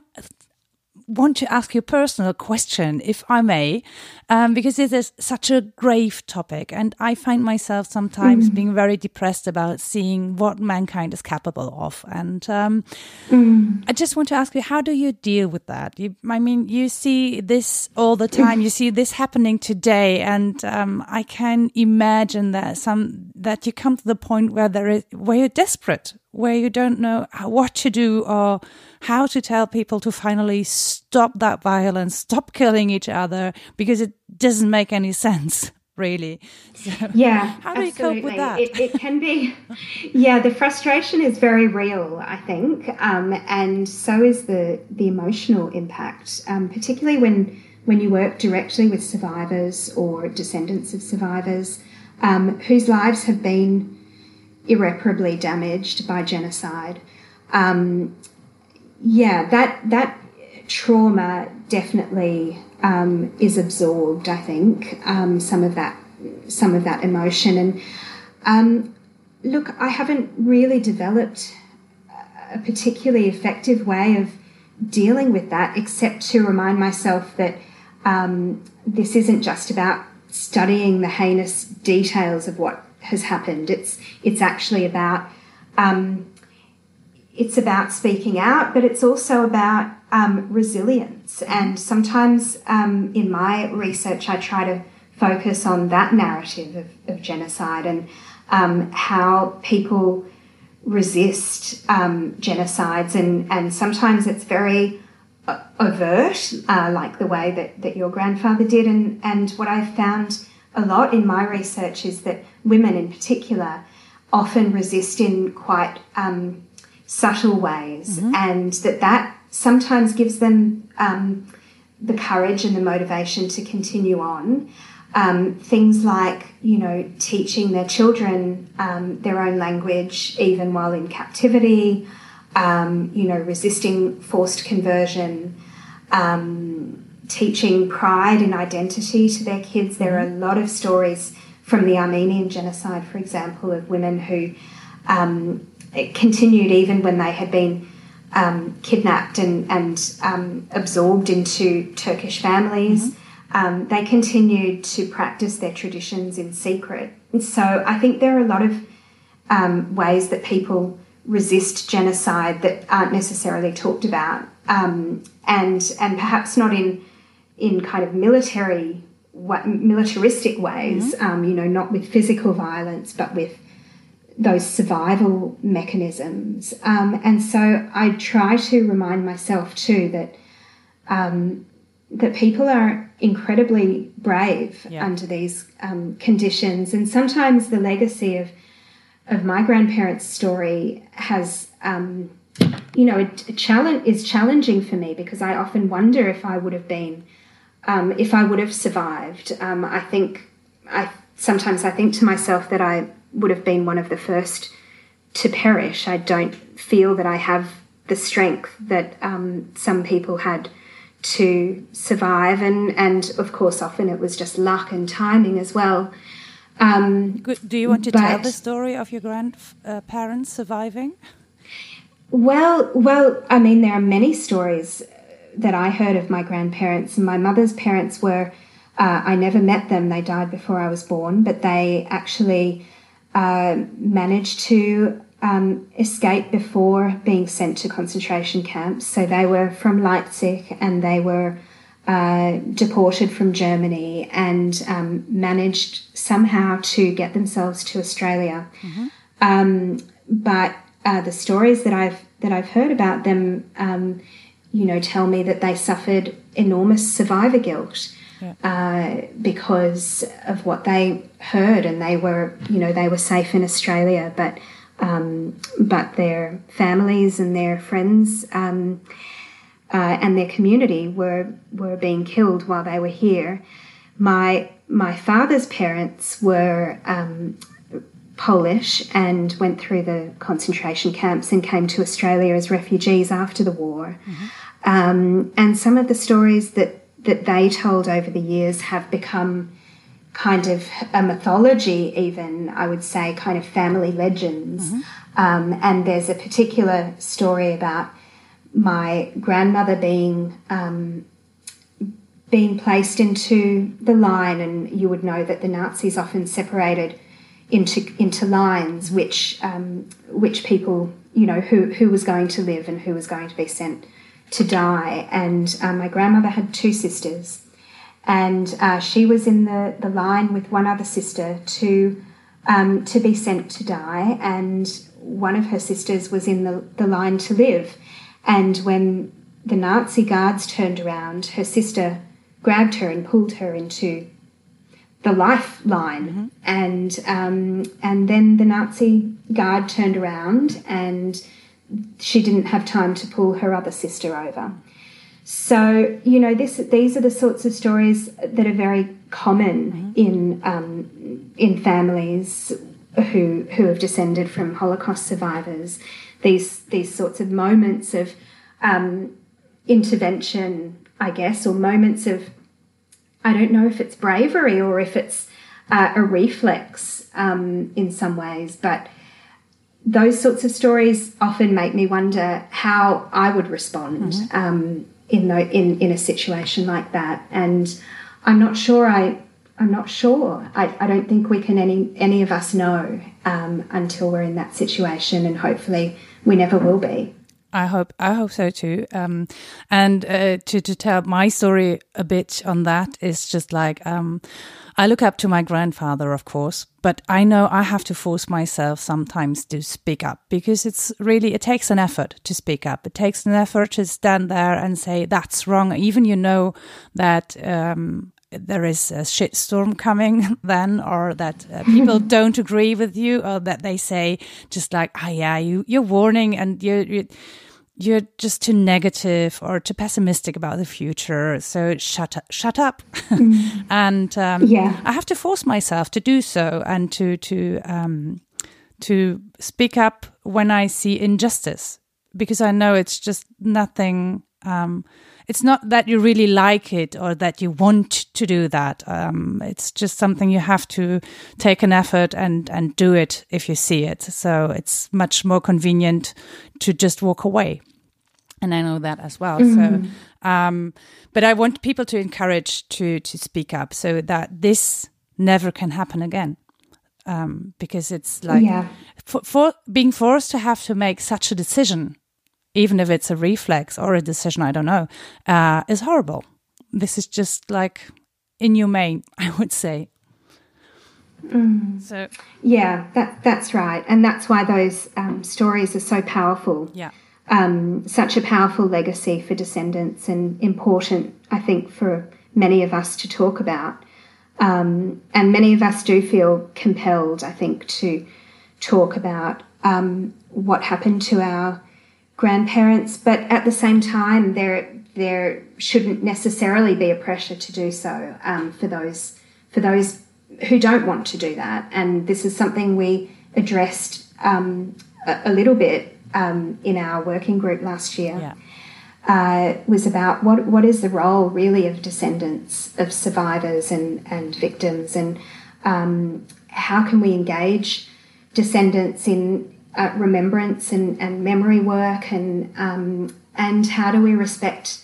want to ask you a personal question, if I may, um, because this is such a grave topic. And I find myself sometimes mm. being very depressed about seeing what mankind is capable of. And um, mm. I just want to ask you, how do you deal with that? You, I mean, you see this all the time. you see this happening today. And um, I can imagine that some that you come to the point where there is where you're desperate where you don't know what to do or how to tell people to finally stop that violence, stop killing each other, because it doesn't make any sense. Really, so yeah. How do absolutely. you cope with that? It, it, can be, yeah. The frustration is very real, I think, um, and so is the the emotional impact, um, particularly when when you work directly with survivors or descendants of survivors um, whose lives have been irreparably damaged by genocide. Um, yeah, that that trauma definitely um, is absorbed. I think um, some of that some of that emotion and um, look, I haven't really developed a particularly effective way of dealing with that, except to remind myself that um, this isn't just about studying the heinous details of what has happened. It's it's actually about um, it's about speaking out, but it's also about um, resilience. And sometimes um, in my research, I try to focus on that narrative of, of genocide and um, how people resist um, genocides, and, and sometimes it's very uh, overt, uh, like the way that, that your grandfather did. And, and what I've found a lot in my research is that women in particular often resist in quite um, subtle ways, mm-hmm. and that that sometimes gives them um, the courage and the motivation to continue on. Um, things like, you know, teaching their children um, their own language even while in captivity, um, you know, resisting forced conversion, um, teaching pride and identity to their kids. There are a lot of stories from the Armenian genocide, for example, of women who um, continued even when they had been um, kidnapped and, and um, absorbed into Turkish families. Mm-hmm. Um, they continued to practice their traditions in secret. And so I think there are a lot of um, ways that people resist genocide that aren't necessarily talked about, um, and and perhaps not in in kind of military militaristic ways. Mm-hmm. Um, you know, not with physical violence, but with those survival mechanisms. Um, and so I try to remind myself too that um, that people are incredibly brave yeah. under these um, conditions, and sometimes the legacy of of my grandparents' story has. Um, you know, a, a challenge is challenging for me because I often wonder if I would have been, um, if I would have survived. Um, I think I sometimes I think to myself that I would have been one of the first to perish. I don't feel that I have the strength that um, some people had to survive, and and of course, often it was just luck and timing as well. Um, Do you want to tell the story of your grandparents surviving? Well, well, I mean, there are many stories that I heard of my grandparents. And my mother's parents were. Uh, I never met them. They died before I was born, but they actually uh, managed to um, escape before being sent to concentration camps. So they were from Leipzig and they were uh, deported from Germany and um, managed somehow to get themselves to Australia. Mm-hmm. Um, but uh, the stories that I've that I've heard about them, um, you know, tell me that they suffered enormous survivor guilt yeah. uh, because of what they heard, and they were, you know, they were safe in Australia, but um, but their families and their friends um, uh, and their community were were being killed while they were here. My my father's parents were um, Polish and went through the concentration camps and came to Australia as refugees after the war. Mm-hmm. Um, and some of the stories that that they told over the years have become kind of a mythology, even I would say, kind of family legends. Mm-hmm. Um, and there's a particular story about my grandmother being um, being placed into the line, and you would know that the Nazis often separated into into lines, which um, which people you know who who was going to live and who was going to be sent to die. And uh, my grandmother had two sisters, and uh, she was in the, the line with one other sister to um, to be sent to die, and one of her sisters was in the, the line to live. And when the Nazi guards turned around, her sister grabbed her and pulled her into the lifeline, mm-hmm. and um, and then the Nazi guard turned around and she didn't have time to pull her other sister over. So you know, this these are the sorts of stories that are very common in um, in families who who have descended from Holocaust survivors. These these sorts of moments of um, intervention, I guess, or moments of I don't know if it's bravery or if it's uh, a reflex um, in some ways, but those sorts of stories often make me wonder how I would respond mm-hmm. um, in, the, in in a situation like that. And I'm not sure I I'm not sure. I, I don't think we can any any of us know um, until we're in that situation, and hopefully we never will be. I hope I hope so too. Um, and uh, to to tell my story a bit on that is just like um, I look up to my grandfather, of course, but I know I have to force myself sometimes to speak up because it's really it takes an effort to speak up. It takes an effort to stand there and say that's wrong, even you know that. Um, there is a shitstorm coming then or that uh, people don't agree with you or that they say just like oh yeah you you're warning and you, you you're just too negative or too pessimistic about the future. So shut up, shut up. Mm. and um, yeah, I have to force myself to do so and to to um, to speak up when I see injustice because I know it's just nothing. Um, it's not that you really like it or that you want to do that. Um, it's just something you have to take an effort and and do it if you see it. So it's much more convenient to just walk away. And I know that as well. Mm-hmm. So, um, but I want people to encourage to to speak up so that this never can happen again. Um, because it's like yeah. for, for being forced to have to make such a decision even if it's a reflex or a decision, I don't know, uh, is horrible. This is just like inhumane, I would say. Mm. So yeah, that that's right, and that's why those um, stories are so powerful. Yeah, um, such a powerful legacy for descendants, and important, I think, for many of us to talk about. Um, and many of us do feel compelled, I think, to talk about um, what happened to our grandparents, but at the same time, there there shouldn't necessarily be a pressure to do so um, for those for those who don't want to do that. And this is something we addressed um, a, a, little bit um, in our working group last year. Yeah. Uh, was about what what is the role really of descendants of survivors and and victims and um, how can we engage descendants in uh, remembrance and, and memory work and um, and how do we respect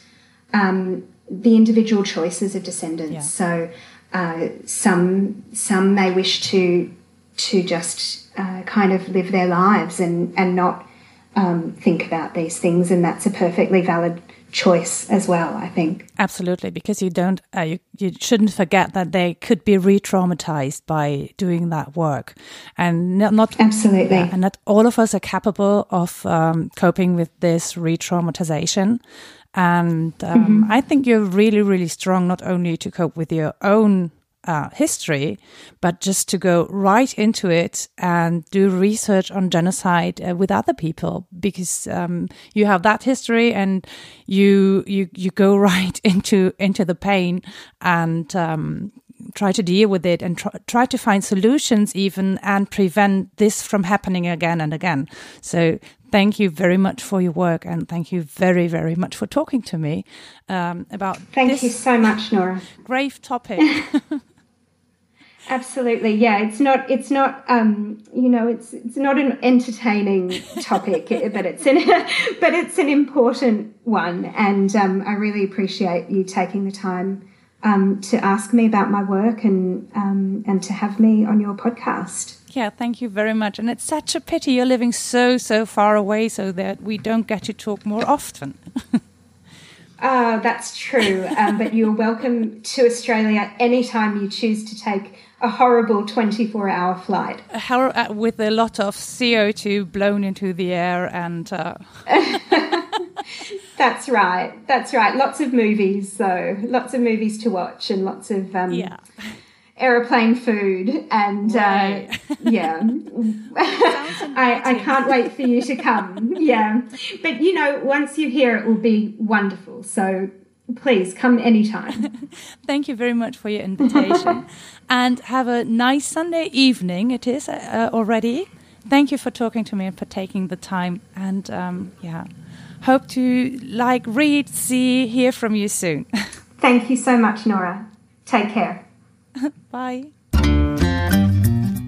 um, the individual choices of descendants yeah. so uh, some some may wish to to just uh, kind of live their lives and and not um, think about these things and that's a perfectly valid choice as well i think. Absolutely because you don't uh, you, you shouldn't forget that they could be re-traumatized by doing that work. And not, not absolutely. Yeah, and not all of us are capable of um, coping with this re-traumatization. And um, mm-hmm. i think you're really really strong not only to cope with your own uh, history, but just to go right into it and do research on genocide uh, with other people because um, you have that history and you you you go right into into the pain and um, try to deal with it and try, try to find solutions even and prevent this from happening again and again. So thank you very much for your work and thank you very very much for talking to me um, about thank you so much nora grave topic Absolutely, yeah. It's not. It's not. Um, you know, it's it's not an entertaining topic, but it's an but it's an important one, and um, I really appreciate you taking the time um, to ask me about my work and um, and to have me on your podcast. Yeah, thank you very much. And it's such a pity you're living so so far away, so that we don't get to talk more often. Ah, that's true. Um, but you're welcome to Australia anytime you choose to take a horrible 24 hour flight. Uh, with a lot of CO2 blown into the air and. Uh... That's right. That's right. Lots of movies, though. Lots of movies to watch and lots of um, yeah. aeroplane food. And uh, right. uh, yeah, I, I can't wait for you to come. Yeah. But, you know, once you're here, it will be wonderful. So please come anytime. Thank you very much for your invitation. and have a nice Sunday evening. It is uh, already. Thank you for talking to me and for taking the time. And um, yeah, hope to like read, see, hear from you soon. Thank you so much, Nora. Take care. Bye.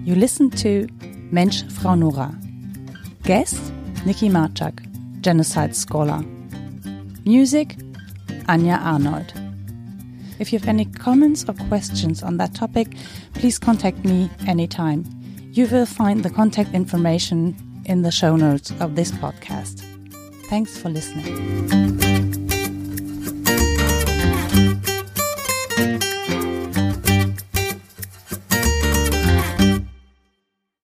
You listen to Mensch, Frau Nora. Guest Nikki Marczak, genocide scholar. Music Anja Arnold. If you have any comments or questions on that topic, please contact me anytime. You will find the contact information in the show notes of this podcast. Thanks for listening.